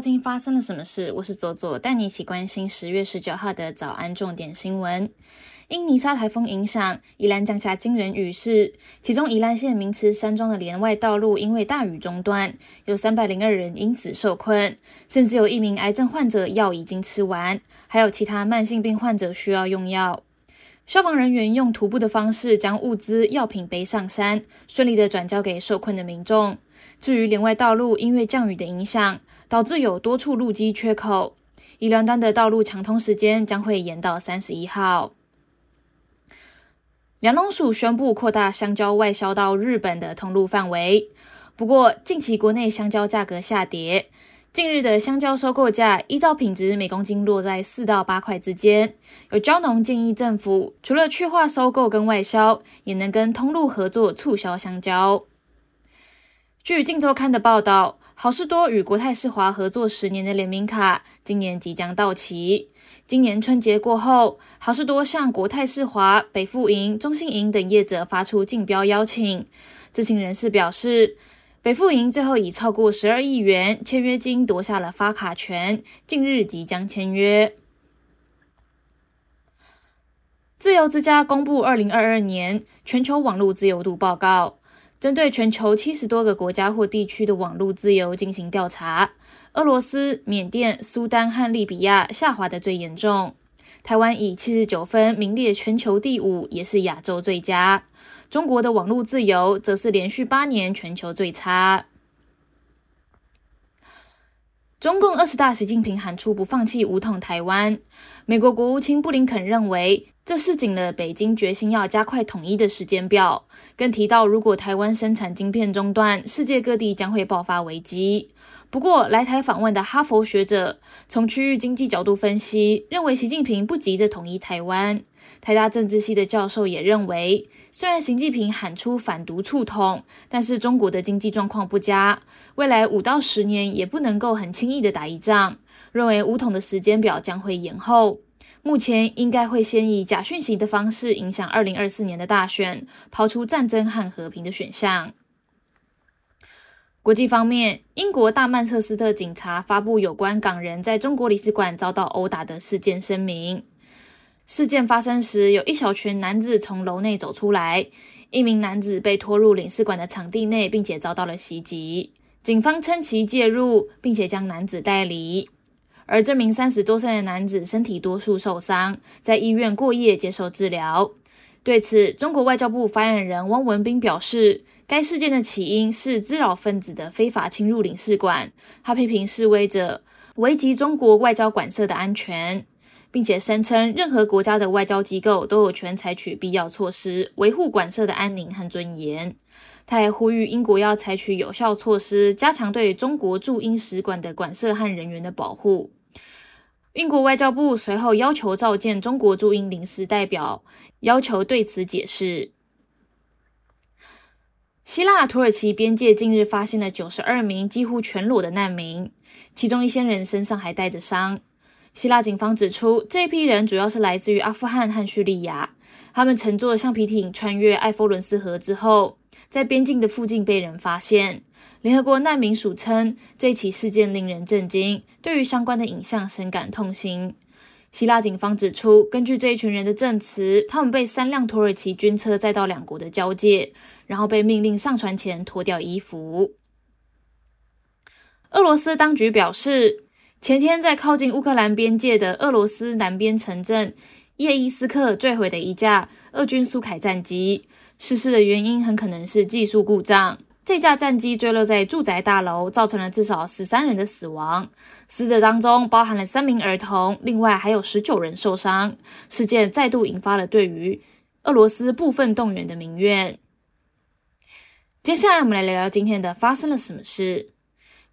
收听发生了什么事？我是左左，带你一起关心十月十九号的早安重点新闻。因泥沙台风影响，宜兰降下惊人雨势，其中宜兰县名池山庄的连外道路因为大雨中断，有三百零二人因此受困，甚至有一名癌症患者药已经吃完，还有其他慢性病患者需要用药。消防人员用徒步的方式将物资药品背上山，顺利的转交给受困的民众。至于连外道路，因为降雨的影响，导致有多处路基缺口，宜兰端的道路抢通时间将会延到三十一号。粮农署宣布扩大香蕉外销到日本的通路范围，不过近期国内香蕉价格下跌，近日的香蕉收购价依照品质每公斤落在四到八块之间。有蕉农建议政府除了去化收购跟外销，也能跟通路合作促销香蕉。据《镜周刊》的报道。好事多与国泰世华合作十年的联名卡，今年即将到期。今年春节过后，好事多向国泰世华、北富银、中信银等业者发出竞标邀请。知情人士表示，北富银最后以超过十二亿元签约金夺下了发卡权，近日即将签约。自由之家公布二零二二年全球网络自由度报告。针对全球七十多个国家或地区的网络自由进行调查，俄罗斯、缅甸、苏丹和利比亚下滑的最严重。台湾以七十九分名列全球第五，也是亚洲最佳。中国的网络自由则是连续八年全球最差。中共二十大，习近平喊出不放弃武统台湾。美国国务卿布林肯认为，这是紧了北京决心要加快统一的时间表。更提到，如果台湾生产晶片中断，世界各地将会爆发危机。不过，来台访问的哈佛学者从区域经济角度分析，认为习近平不急着统一台湾。台大政治系的教授也认为，虽然习近平喊出反独促统，但是中国的经济状况不佳，未来五到十年也不能够很轻易的打一仗。认为五统的时间表将会延后，目前应该会先以假讯息的方式影响二零二四年的大选，抛出战争和和平的选项。国际方面，英国大曼彻斯特警察发布有关港人在中国领事馆遭到殴打的事件声明。事件发生时，有一小群男子从楼内走出来，一名男子被拖入领事馆的场地内，并且遭到了袭击。警方称其介入，并且将男子带离。而这名三十多岁的男子身体多数受伤，在医院过夜接受治疗。对此，中国外交部发言人汪文斌表示，该事件的起因是滋扰分子的非法侵入领事馆。他批评示威者危及中国外交馆舍的安全。并且声称，任何国家的外交机构都有权采取必要措施，维护馆舍的安宁和尊严。他还呼吁英国要采取有效措施，加强对中国驻英使馆的馆舍和人员的保护。英国外交部随后要求召见中国驻英临时代表，要求对此解释。希腊土耳其边界近日发现了九十二名几乎全裸的难民，其中一些人身上还带着伤。希腊警方指出，这批人主要是来自于阿富汗和叙利亚。他们乘坐橡皮艇穿越埃弗伦斯河之后，在边境的附近被人发现。联合国难民署称，这起事件令人震惊，对于相关的影像深感痛心。希腊警方指出，根据这一群人的证词，他们被三辆土耳其军车载到两国的交界，然后被命令上船前脱掉衣服。俄罗斯当局表示。前天，在靠近乌克兰边界的俄罗斯南边城镇叶伊斯克坠毁的一架俄军苏凯战机，失事的原因很可能是技术故障。这架战机坠落在住宅大楼，造成了至少十三人的死亡，死者当中包含了三名儿童，另外还有十九人受伤。事件再度引发了对于俄罗斯部分动员的民怨。接下来，我们来聊聊今天的发生了什么事。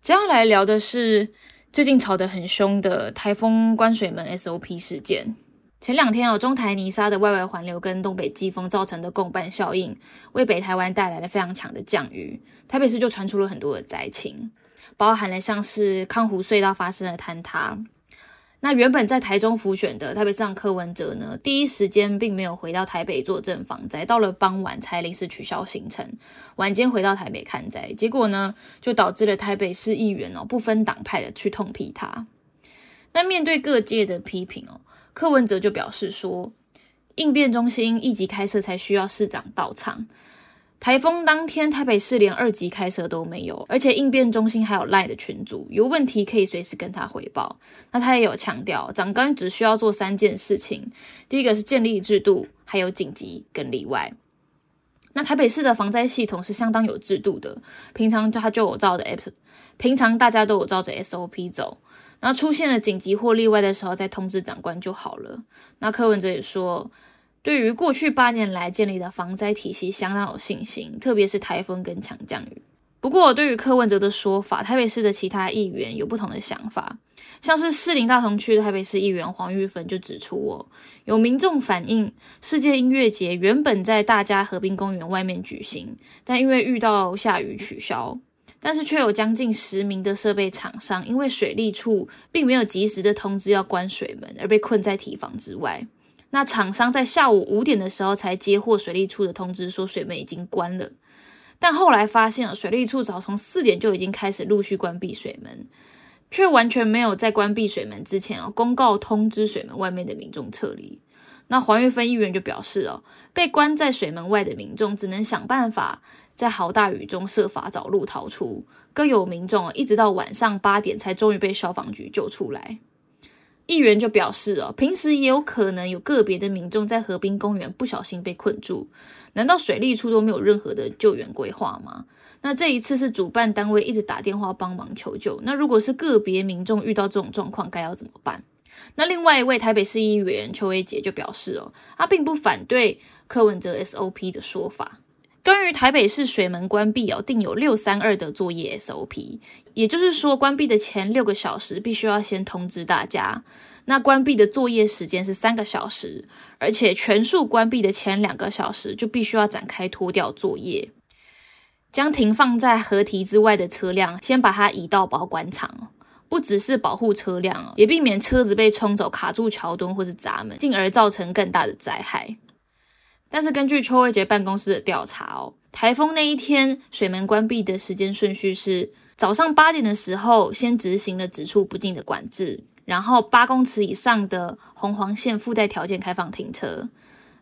接下来聊的是。最近吵得很凶的台风关水门 SOP 事件，前两天哦，中台泥沙的外围环流跟东北季风造成的共伴效应，为北台湾带来了非常强的降雨，台北市就传出了很多的灾情，包含了像是康湖隧道发生了坍塌，那原本在台中辅选的台北市长柯文哲呢，第一时间并没有回到台北坐镇防灾，到了傍晚才临时取消行程，晚间回到台北看灾。结果呢，就导致了台北市议员哦不分党派的去痛批他。那面对各界的批评哦，柯文哲就表示说，应变中心一级开设才需要市长到场。台风当天，台北市连二级开设都没有，而且应变中心还有赖的群组，有问题可以随时跟他回报。那他也有强调，长官只需要做三件事情：第一个是建立制度，还有紧急跟例外。那台北市的防灾系统是相当有制度的，平常他就有照着 S，平常大家都有照着 SOP 走。然后出现了紧急或例外的时候，再通知长官就好了。那柯文哲也说。对于过去八年来建立的防灾体系相当有信心，特别是台风跟强降雨。不过，对于柯文哲的说法，台北市的其他议员有不同的想法。像是士林大同区的台北市议员黄玉芬就指出，哦，有民众反映，世界音乐节原本在大家河滨公园外面举行，但因为遇到下雨取消。但是却有将近十名的设备厂商，因为水利处并没有及时的通知要关水门，而被困在体房之外。那厂商在下午五点的时候才接获水利处的通知，说水门已经关了。但后来发现，水利处早从四点就已经开始陆续关闭水门，却完全没有在关闭水门之前哦公告通知水门外面的民众撤离。那黄玉芬议员就表示哦，被关在水门外的民众只能想办法在好大雨中设法找路逃出，更有民众一直到晚上八点才终于被消防局救出来。议员就表示哦，平时也有可能有个别的民众在河滨公园不小心被困住，难道水利处都没有任何的救援规划吗？那这一次是主办单位一直打电话帮忙求救，那如果是个别民众遇到这种状况，该要怎么办？那另外一位台北市议员邱威杰就表示哦，他并不反对柯文哲 SOP 的说法。关于台北市水门关闭哦，定有六三二的作业 SOP，也就是说，关闭的前六个小时必须要先通知大家。那关闭的作业时间是三个小时，而且全数关闭的前两个小时就必须要展开脱掉作业，将停放在河堤之外的车辆先把它移到保管场，不只是保护车辆也避免车子被冲走卡住桥墩或是闸门，进而造成更大的灾害。但是根据邱伟杰办公室的调查哦，台风那一天水门关闭的时间顺序是早上八点的时候先执行了只出不进的管制，然后八公尺以上的红黄线附带条件开放停车。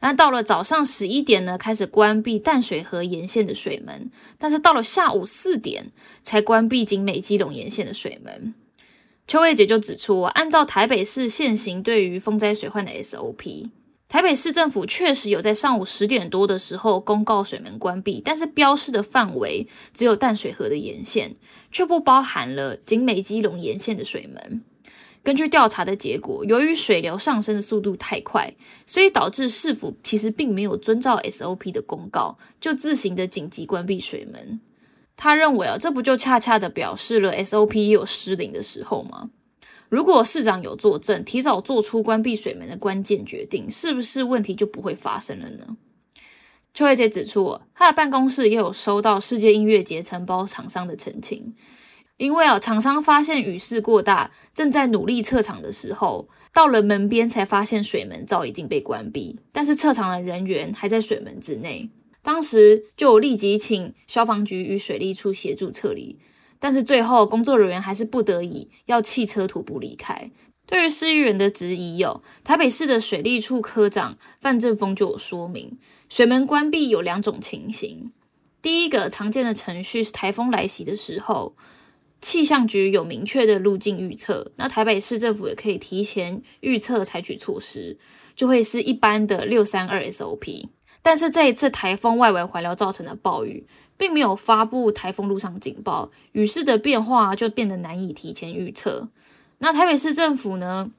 那到了早上十一点呢，开始关闭淡水河沿线的水门，但是到了下午四点才关闭景美基隆沿线的水门。邱伟杰就指出，按照台北市现行对于风灾水患的 SOP。台北市政府确实有在上午十点多的时候公告水门关闭，但是标示的范围只有淡水河的沿线，却不包含了景美基隆沿线的水门。根据调查的结果，由于水流上升的速度太快，所以导致市府其实并没有遵照 SOP 的公告，就自行的紧急关闭水门。他认为啊，这不就恰恰的表示了 SOP 也有失灵的时候吗？如果市长有作证，提早做出关闭水门的关键决定，是不是问题就不会发生了呢？邱慧杰指出，他的办公室也有收到世界音乐节承包厂商的澄清，因为啊，厂商发现雨势过大，正在努力撤场的时候，到了门边才发现水门早已经被关闭，但是撤场的人员还在水门之内，当时就立即请消防局与水利处协助撤离。但是最后，工作人员还是不得已要弃车徒步离开。对于市议员的质疑，有台北市的水利处科长范正峰就有说明，水门关闭有两种情形。第一个常见的程序是台风来袭的时候，气象局有明确的路径预测，那台北市政府也可以提前预测采取措施，就会是一般的六三二 SOP。但是这一次台风外围环流造成的暴雨。并没有发布台风路上警报，雨势的变化就变得难以提前预测。那台北市政府呢，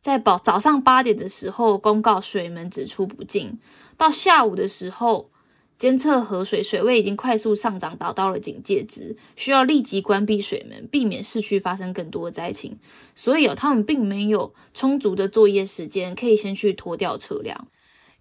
在早早上八点的时候公告水门只出不进，到下午的时候监测河水水位已经快速上涨，达到了警戒值，需要立即关闭水门，避免市区发生更多的灾情。所以哦，他们并没有充足的作业时间，可以先去拖掉车辆。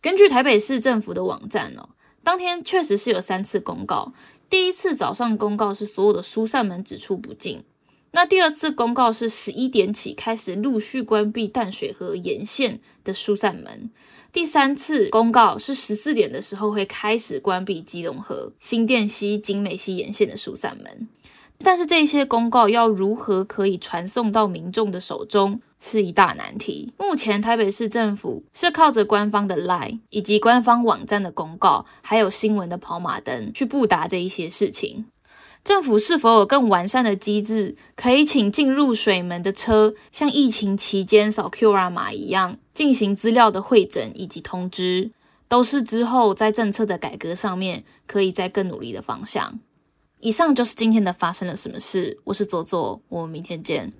根据台北市政府的网站哦。当天确实是有三次公告，第一次早上公告是所有的疏散门只出不进，那第二次公告是十一点起开始陆续关闭淡水河沿线的疏散门。第三次公告是十四点的时候会开始关闭基隆河、新店溪、景美溪沿线的疏散门。但是这些公告要如何可以传送到民众的手中，是一大难题。目前台北市政府是靠着官方的 LINE 以及官方网站的公告，还有新闻的跑马灯去布达这一些事情。政府是否有更完善的机制，可以请进入水门的车像疫情期间扫 QR 码一样进行资料的会诊以及通知，都是之后在政策的改革上面可以再更努力的方向。以上就是今天的发生了什么事，我是左左，我们明天见。